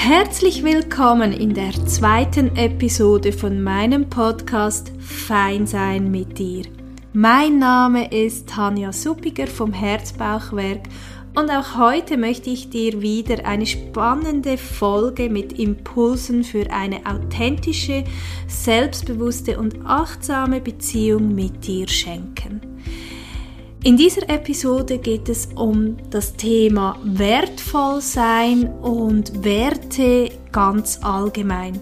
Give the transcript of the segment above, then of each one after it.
Herzlich willkommen in der zweiten Episode von meinem Podcast Fein sein mit dir. Mein Name ist Tanja Suppiger vom Herzbauchwerk und auch heute möchte ich dir wieder eine spannende Folge mit Impulsen für eine authentische, selbstbewusste und achtsame Beziehung mit dir schenken. In dieser Episode geht es um das Thema wertvoll sein und Werte ganz allgemein.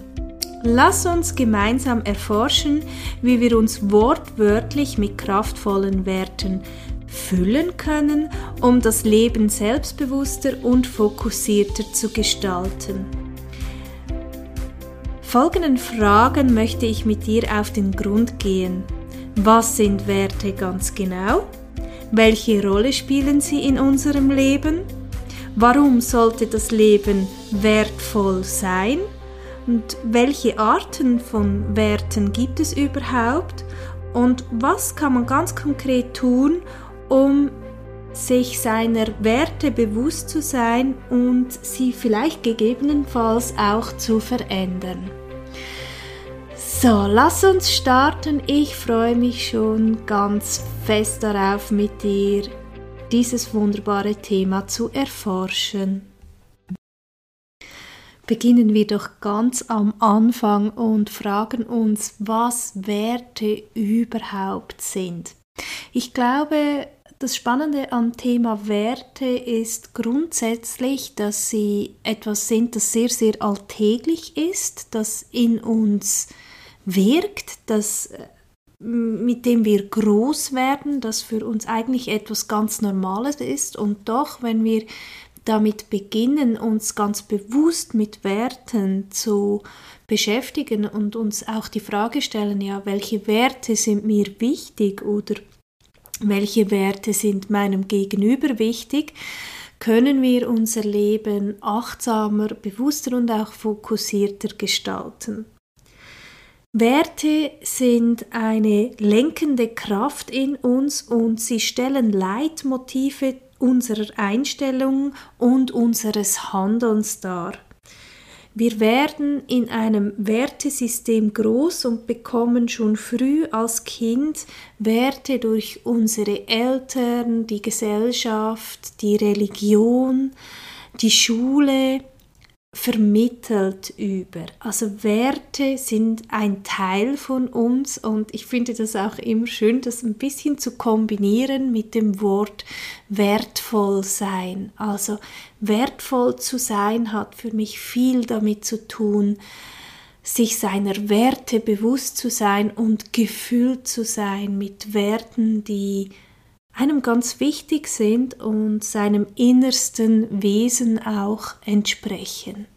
Lass uns gemeinsam erforschen, wie wir uns wortwörtlich mit kraftvollen Werten füllen können, um das Leben selbstbewusster und fokussierter zu gestalten. Folgenden Fragen möchte ich mit dir auf den Grund gehen. Was sind Werte ganz genau? Welche Rolle spielen sie in unserem Leben? Warum sollte das Leben wertvoll sein? Und welche Arten von Werten gibt es überhaupt? Und was kann man ganz konkret tun, um sich seiner Werte bewusst zu sein und sie vielleicht gegebenenfalls auch zu verändern? So, lass uns starten. Ich freue mich schon ganz fest darauf, mit dir dieses wunderbare Thema zu erforschen. Beginnen wir doch ganz am Anfang und fragen uns, was Werte überhaupt sind. Ich glaube, das Spannende am Thema Werte ist grundsätzlich, dass sie etwas sind, das sehr, sehr alltäglich ist, das in uns wirkt, das äh, mit dem wir groß werden, das für uns eigentlich etwas ganz Normales ist und doch, wenn wir damit beginnen, uns ganz bewusst mit Werten zu beschäftigen und uns auch die Frage stellen, ja, welche Werte sind mir wichtig oder welche Werte sind meinem Gegenüber wichtig, können wir unser Leben achtsamer, bewusster und auch fokussierter gestalten. Werte sind eine lenkende Kraft in uns und sie stellen Leitmotive unserer Einstellung und unseres Handelns dar. Wir werden in einem Wertesystem groß und bekommen schon früh als Kind Werte durch unsere Eltern, die Gesellschaft, die Religion, die Schule, vermittelt über. Also Werte sind ein Teil von uns und ich finde das auch immer schön, das ein bisschen zu kombinieren mit dem Wort wertvoll sein. Also wertvoll zu sein hat für mich viel damit zu tun, sich seiner Werte bewusst zu sein und gefüllt zu sein mit Werten, die einem ganz wichtig sind und seinem innersten Wesen auch entsprechen.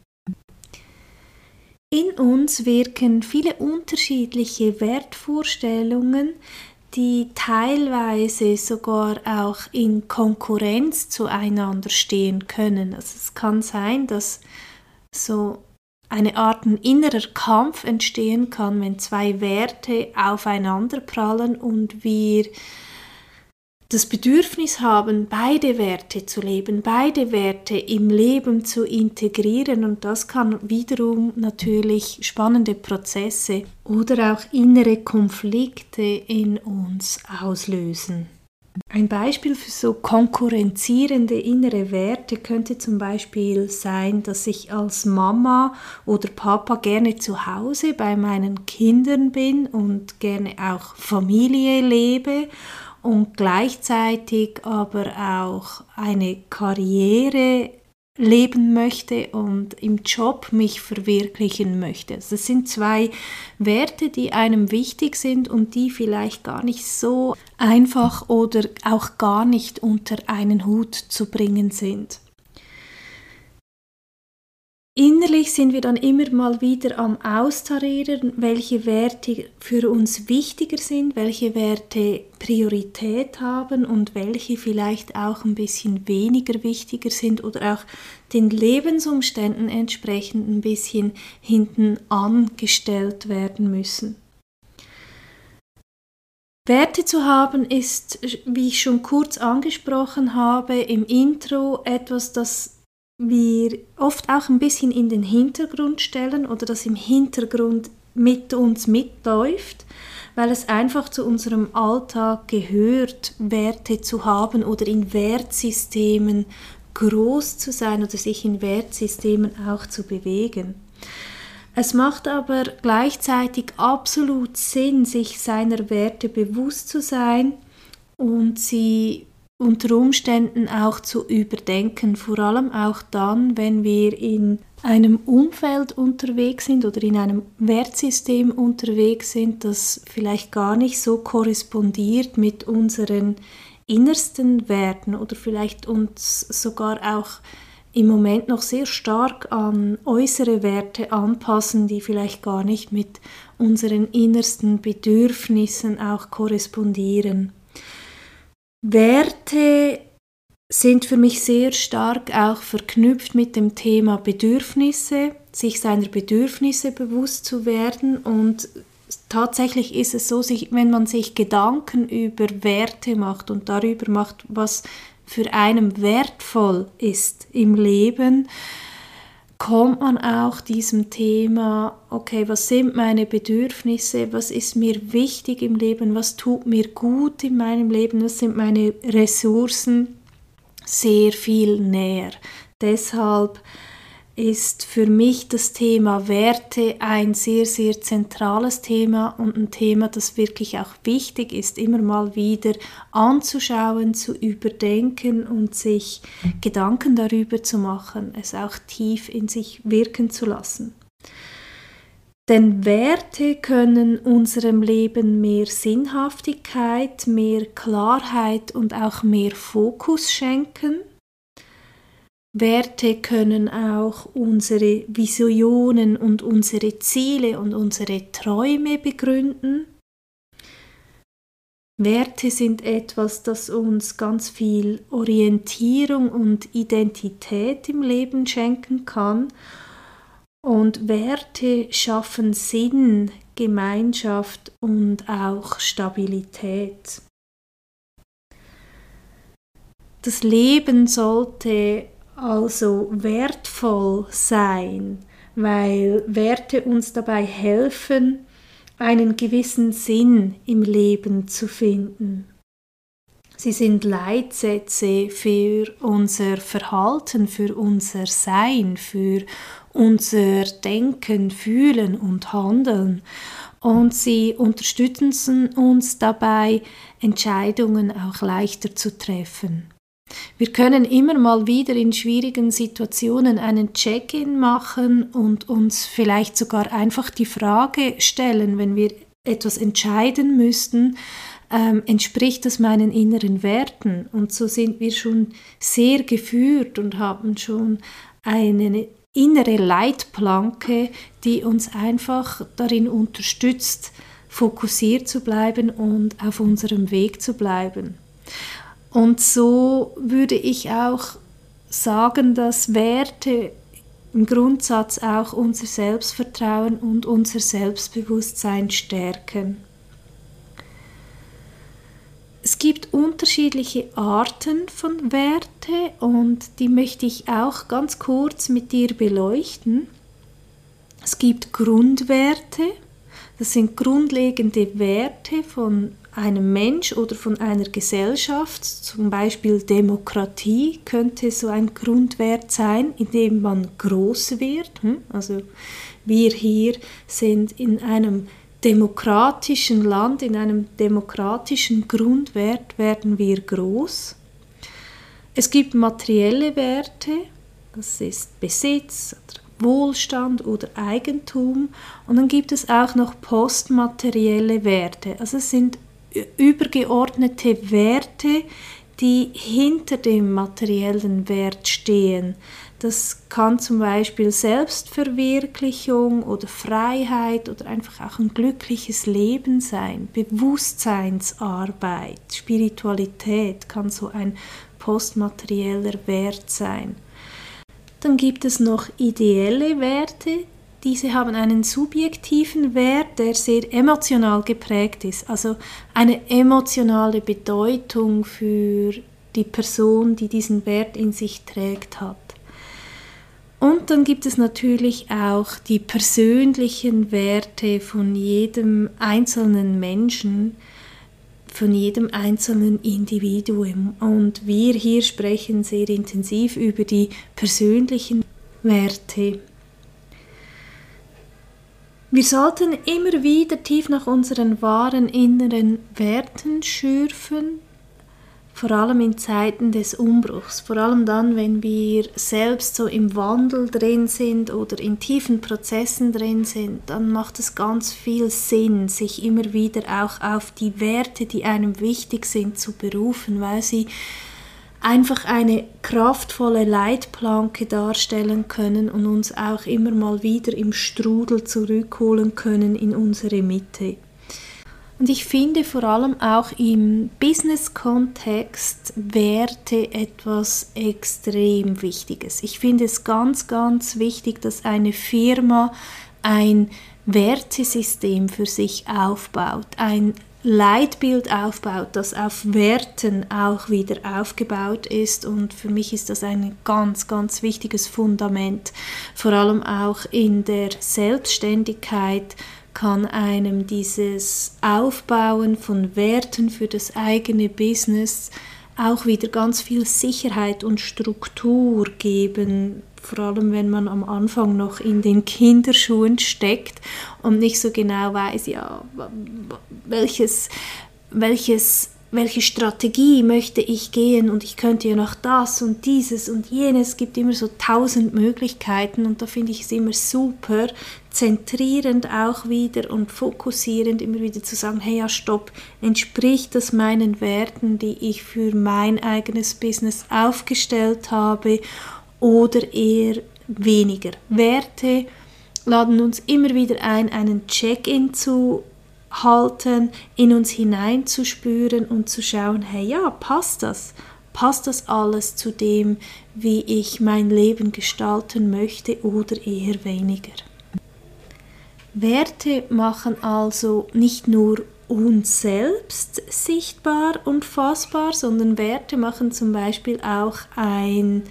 In uns wirken viele unterschiedliche Wertvorstellungen, die teilweise sogar auch in Konkurrenz zueinander stehen können. Also es kann sein, dass so eine Art innerer Kampf entstehen kann, wenn zwei Werte aufeinander prallen und wir das Bedürfnis haben, beide Werte zu leben, beide Werte im Leben zu integrieren und das kann wiederum natürlich spannende Prozesse oder auch innere Konflikte in uns auslösen. Ein Beispiel für so konkurrenzierende innere Werte könnte zum Beispiel sein, dass ich als Mama oder Papa gerne zu Hause bei meinen Kindern bin und gerne auch Familie lebe und gleichzeitig aber auch eine Karriere leben möchte und im Job mich verwirklichen möchte. Also das sind zwei Werte, die einem wichtig sind und die vielleicht gar nicht so einfach oder auch gar nicht unter einen Hut zu bringen sind. Innerlich sind wir dann immer mal wieder am Austarieren, welche Werte für uns wichtiger sind, welche Werte Priorität haben und welche vielleicht auch ein bisschen weniger wichtiger sind oder auch den Lebensumständen entsprechend ein bisschen hinten angestellt werden müssen. Werte zu haben ist, wie ich schon kurz angesprochen habe, im Intro etwas, das wir oft auch ein bisschen in den Hintergrund stellen oder das im Hintergrund mit uns mitläuft, weil es einfach zu unserem Alltag gehört, Werte zu haben oder in Wertsystemen groß zu sein oder sich in Wertsystemen auch zu bewegen. Es macht aber gleichzeitig absolut Sinn, sich seiner Werte bewusst zu sein und sie unter Umständen auch zu überdenken, vor allem auch dann, wenn wir in einem Umfeld unterwegs sind oder in einem Wertsystem unterwegs sind, das vielleicht gar nicht so korrespondiert mit unseren innersten Werten oder vielleicht uns sogar auch im Moment noch sehr stark an äußere Werte anpassen, die vielleicht gar nicht mit unseren innersten Bedürfnissen auch korrespondieren. Werte sind für mich sehr stark auch verknüpft mit dem Thema Bedürfnisse, sich seiner Bedürfnisse bewusst zu werden. Und tatsächlich ist es so, wenn man sich Gedanken über Werte macht und darüber macht, was für einen wertvoll ist im Leben, kommt man auch diesem Thema, okay, was sind meine Bedürfnisse, was ist mir wichtig im Leben, was tut mir gut in meinem Leben, was sind meine Ressourcen, sehr viel näher. Deshalb ist für mich das Thema Werte ein sehr, sehr zentrales Thema und ein Thema, das wirklich auch wichtig ist, immer mal wieder anzuschauen, zu überdenken und sich Gedanken darüber zu machen, es auch tief in sich wirken zu lassen. Denn Werte können unserem Leben mehr Sinnhaftigkeit, mehr Klarheit und auch mehr Fokus schenken Werte können auch unsere Visionen und unsere Ziele und unsere Träume begründen. Werte sind etwas, das uns ganz viel Orientierung und Identität im Leben schenken kann. Und Werte schaffen Sinn, Gemeinschaft und auch Stabilität. Das Leben sollte also wertvoll sein, weil Werte uns dabei helfen, einen gewissen Sinn im Leben zu finden. Sie sind Leitsätze für unser Verhalten, für unser Sein, für unser Denken, Fühlen und Handeln. Und sie unterstützen uns dabei, Entscheidungen auch leichter zu treffen. Wir können immer mal wieder in schwierigen Situationen einen Check-in machen und uns vielleicht sogar einfach die Frage stellen, wenn wir etwas entscheiden müssten, ähm, entspricht das meinen inneren Werten? Und so sind wir schon sehr geführt und haben schon eine innere Leitplanke, die uns einfach darin unterstützt, fokussiert zu bleiben und auf unserem Weg zu bleiben. Und so würde ich auch sagen, dass Werte im Grundsatz auch unser Selbstvertrauen und unser Selbstbewusstsein stärken. Es gibt unterschiedliche Arten von Werte und die möchte ich auch ganz kurz mit dir beleuchten. Es gibt Grundwerte, das sind grundlegende Werte von einem Mensch oder von einer Gesellschaft, zum Beispiel Demokratie, könnte so ein Grundwert sein, in dem man groß wird. Hm? Also wir hier sind in einem demokratischen Land, in einem demokratischen Grundwert werden wir groß. Es gibt materielle Werte, das ist Besitz, Wohlstand oder Eigentum. Und dann gibt es auch noch postmaterielle Werte. Also es sind übergeordnete Werte, die hinter dem materiellen Wert stehen. Das kann zum Beispiel Selbstverwirklichung oder Freiheit oder einfach auch ein glückliches Leben sein, Bewusstseinsarbeit, Spiritualität kann so ein postmaterieller Wert sein. Dann gibt es noch ideelle Werte, diese haben einen subjektiven Wert, der sehr emotional geprägt ist, also eine emotionale Bedeutung für die Person, die diesen Wert in sich trägt, hat. Und dann gibt es natürlich auch die persönlichen Werte von jedem einzelnen Menschen, von jedem einzelnen Individuum. Und wir hier sprechen sehr intensiv über die persönlichen Werte. Wir sollten immer wieder tief nach unseren wahren inneren Werten schürfen, vor allem in Zeiten des Umbruchs, vor allem dann, wenn wir selbst so im Wandel drin sind oder in tiefen Prozessen drin sind, dann macht es ganz viel Sinn, sich immer wieder auch auf die Werte, die einem wichtig sind, zu berufen, weil sie einfach eine kraftvolle Leitplanke darstellen können und uns auch immer mal wieder im Strudel zurückholen können in unsere Mitte. Und ich finde vor allem auch im Business-Kontext Werte etwas extrem Wichtiges. Ich finde es ganz, ganz wichtig, dass eine Firma ein Wertesystem für sich aufbaut, ein Leitbild aufbaut, das auf Werten auch wieder aufgebaut ist. Und für mich ist das ein ganz, ganz wichtiges Fundament, vor allem auch in der Selbstständigkeit kann einem dieses Aufbauen von Werten für das eigene Business auch wieder ganz viel Sicherheit und Struktur geben, vor allem wenn man am Anfang noch in den Kinderschuhen steckt und nicht so genau weiß, ja, welches, welches welche Strategie möchte ich gehen und ich könnte ja noch das und dieses und jenes. Es gibt immer so tausend Möglichkeiten und da finde ich es immer super, zentrierend auch wieder und fokussierend immer wieder zu sagen, hey ja, stopp, entspricht das meinen Werten, die ich für mein eigenes Business aufgestellt habe oder eher weniger. Werte laden uns immer wieder ein, einen Check-in zu halten, in uns hineinzuspüren und zu schauen, hey ja, passt das? Passt das alles zu dem, wie ich mein Leben gestalten möchte oder eher weniger? Werte machen also nicht nur uns selbst sichtbar und fassbar, sondern Werte machen zum Beispiel auch ein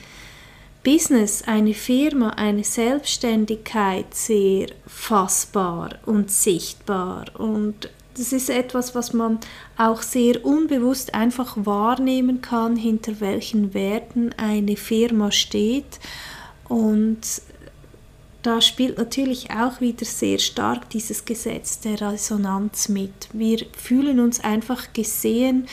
Business, eine Firma, eine Selbstständigkeit sehr fassbar und sichtbar. Und das ist etwas, was man auch sehr unbewusst einfach wahrnehmen kann, hinter welchen Werten eine Firma steht. Und da spielt natürlich auch wieder sehr stark dieses Gesetz der Resonanz mit. Wir fühlen uns einfach gesehen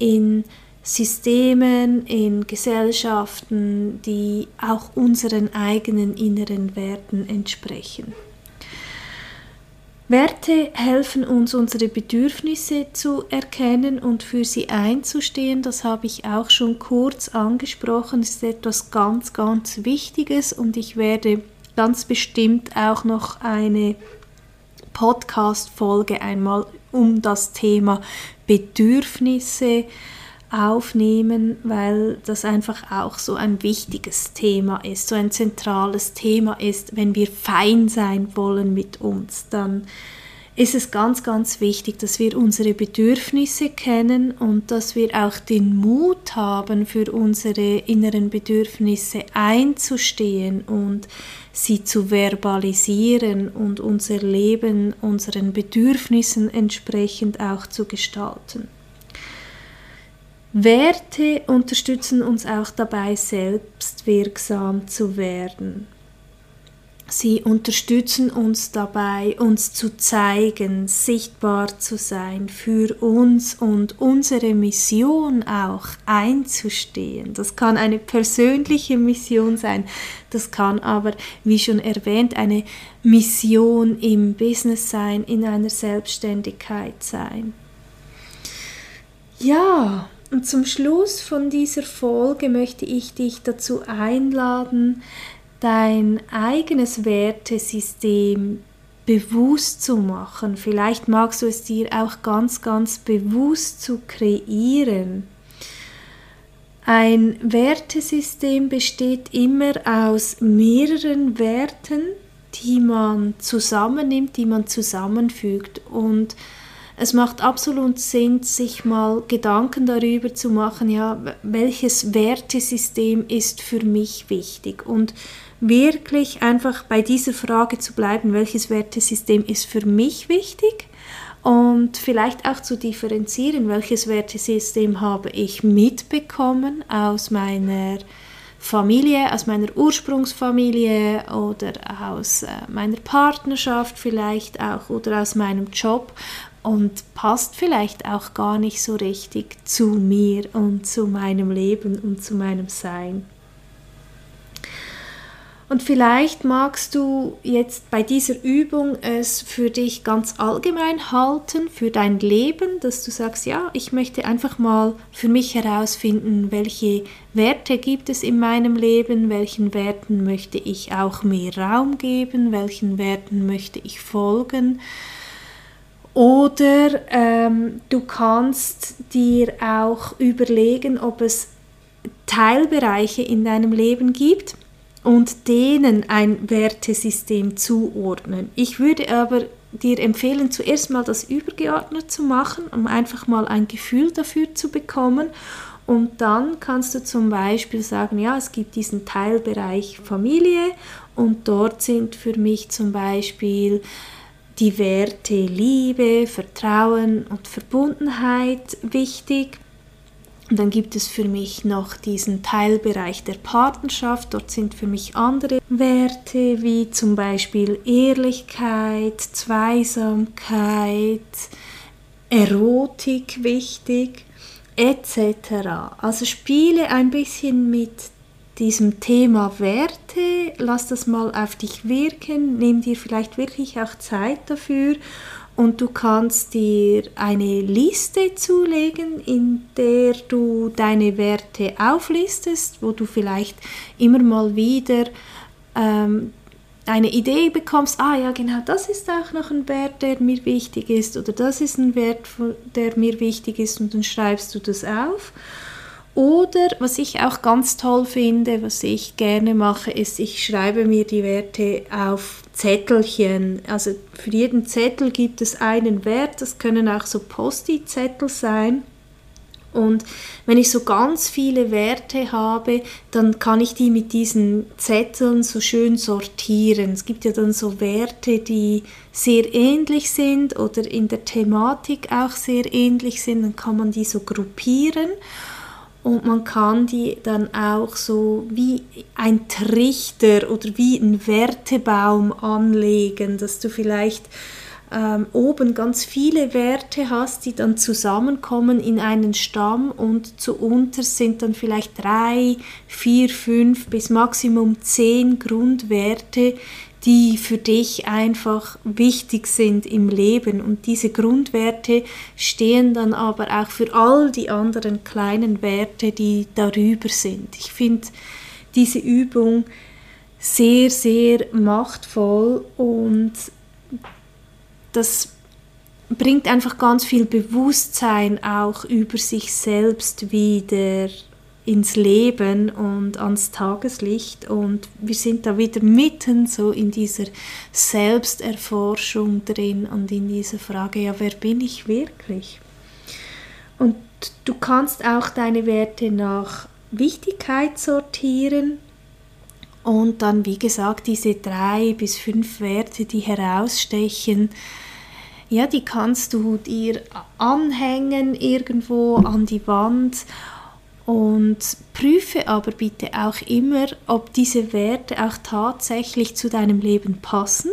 in Systemen, in Gesellschaften, die auch unseren eigenen inneren Werten entsprechen. Werte helfen uns, unsere Bedürfnisse zu erkennen und für sie einzustehen. Das habe ich auch schon kurz angesprochen. Das ist etwas ganz, ganz Wichtiges und ich werde ganz bestimmt auch noch eine Podcast-Folge einmal um das Thema Bedürfnisse aufnehmen, weil das einfach auch so ein wichtiges Thema ist, so ein zentrales Thema ist. Wenn wir fein sein wollen mit uns, dann ist es ganz, ganz wichtig, dass wir unsere Bedürfnisse kennen und dass wir auch den Mut haben, für unsere inneren Bedürfnisse einzustehen und sie zu verbalisieren und unser Leben unseren Bedürfnissen entsprechend auch zu gestalten. Werte unterstützen uns auch dabei, selbstwirksam zu werden. Sie unterstützen uns dabei, uns zu zeigen, sichtbar zu sein, für uns und unsere Mission auch einzustehen. Das kann eine persönliche Mission sein, das kann aber, wie schon erwähnt, eine Mission im Business sein, in einer Selbstständigkeit sein. Ja, und zum Schluss von dieser Folge möchte ich dich dazu einladen, dein eigenes Wertesystem bewusst zu machen. Vielleicht magst du es dir auch ganz, ganz bewusst zu kreieren. Ein Wertesystem besteht immer aus mehreren Werten, die man zusammennimmt, die man zusammenfügt und es macht absolut Sinn, sich mal Gedanken darüber zu machen, ja, welches Wertesystem ist für mich wichtig? Und wirklich einfach bei dieser Frage zu bleiben, welches Wertesystem ist für mich wichtig? Und vielleicht auch zu differenzieren, welches Wertesystem habe ich mitbekommen aus meiner Familie, aus meiner Ursprungsfamilie oder aus äh, meiner Partnerschaft vielleicht auch oder aus meinem Job und passt vielleicht auch gar nicht so richtig zu mir und zu meinem Leben und zu meinem Sein. Und vielleicht magst du jetzt bei dieser Übung es für dich ganz allgemein halten, für dein Leben, dass du sagst, ja, ich möchte einfach mal für mich herausfinden, welche Werte gibt es in meinem Leben, welchen Werten möchte ich auch mehr Raum geben, welchen Werten möchte ich folgen. Oder ähm, du kannst dir auch überlegen, ob es Teilbereiche in deinem Leben gibt, und denen ein Wertesystem zuordnen. Ich würde aber dir empfehlen, zuerst mal das übergeordnet zu machen, um einfach mal ein Gefühl dafür zu bekommen. Und dann kannst du zum Beispiel sagen, ja, es gibt diesen Teilbereich Familie und dort sind für mich zum Beispiel die Werte Liebe, Vertrauen und Verbundenheit wichtig. Und dann gibt es für mich noch diesen Teilbereich der Partnerschaft. Dort sind für mich andere Werte wie zum Beispiel Ehrlichkeit, Zweisamkeit, Erotik wichtig etc. Also spiele ein bisschen mit diesem Thema Werte, lass das mal auf dich wirken, nimm dir vielleicht wirklich auch Zeit dafür und du kannst dir eine Liste zulegen, in der du deine Werte auflistest, wo du vielleicht immer mal wieder ähm, eine Idee bekommst, ah ja genau, das ist auch noch ein Wert, der mir wichtig ist oder das ist ein Wert, der mir wichtig ist und dann schreibst du das auf. Oder was ich auch ganz toll finde, was ich gerne mache, ist, ich schreibe mir die Werte auf Zettelchen. Also für jeden Zettel gibt es einen Wert. Das können auch so Posti-Zettel sein. Und wenn ich so ganz viele Werte habe, dann kann ich die mit diesen Zetteln so schön sortieren. Es gibt ja dann so Werte, die sehr ähnlich sind oder in der Thematik auch sehr ähnlich sind. Dann kann man die so gruppieren und man kann die dann auch so wie ein Trichter oder wie ein Wertebaum anlegen, dass du vielleicht ähm, oben ganz viele Werte hast, die dann zusammenkommen in einen Stamm und zu unter sind dann vielleicht drei, vier, fünf bis maximum zehn Grundwerte, die für dich einfach wichtig sind im Leben. Und diese Grundwerte stehen dann aber auch für all die anderen kleinen Werte, die darüber sind. Ich finde diese Übung sehr, sehr machtvoll und das bringt einfach ganz viel Bewusstsein auch über sich selbst wieder ins Leben und ans Tageslicht und wir sind da wieder mitten so in dieser Selbsterforschung drin und in dieser Frage, ja, wer bin ich wirklich? Und du kannst auch deine Werte nach Wichtigkeit sortieren und dann, wie gesagt, diese drei bis fünf Werte, die herausstechen, ja, die kannst du dir anhängen irgendwo an die Wand und prüfe aber bitte auch immer, ob diese Werte auch tatsächlich zu deinem Leben passen,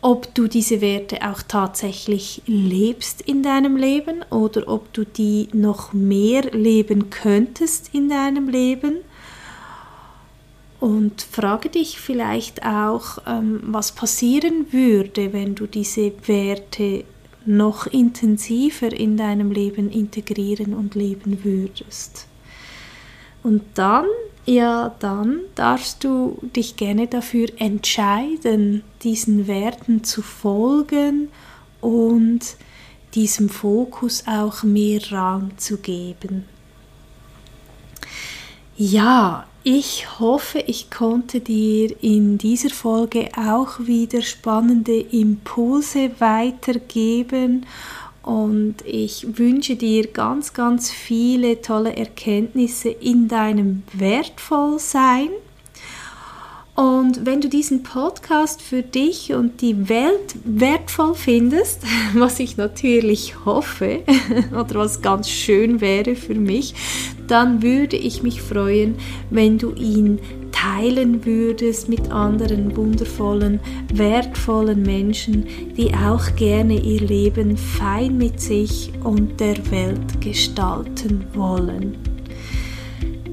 ob du diese Werte auch tatsächlich lebst in deinem Leben oder ob du die noch mehr leben könntest in deinem Leben. Und frage dich vielleicht auch, ähm, was passieren würde, wenn du diese Werte noch intensiver in deinem Leben integrieren und leben würdest. Und dann, ja, dann darfst du dich gerne dafür entscheiden, diesen Werten zu folgen und diesem Fokus auch mehr Raum zu geben. Ja, ich hoffe, ich konnte dir in dieser Folge auch wieder spannende Impulse weitergeben und ich wünsche dir ganz, ganz viele tolle Erkenntnisse in deinem Wertvollsein Und wenn du diesen Podcast für dich und die Welt wertvoll findest, was ich natürlich hoffe oder was ganz schön wäre für mich, dann würde ich mich freuen, wenn du ihn teilen würdest mit anderen wundervollen, wertvollen Menschen, die auch gerne ihr Leben fein mit sich und der Welt gestalten wollen.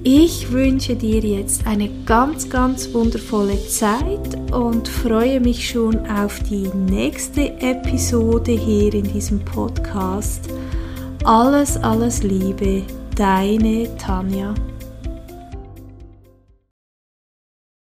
Ich wünsche dir jetzt eine ganz, ganz wundervolle Zeit und freue mich schon auf die nächste Episode hier in diesem Podcast. Alles, alles Liebe, deine Tanja.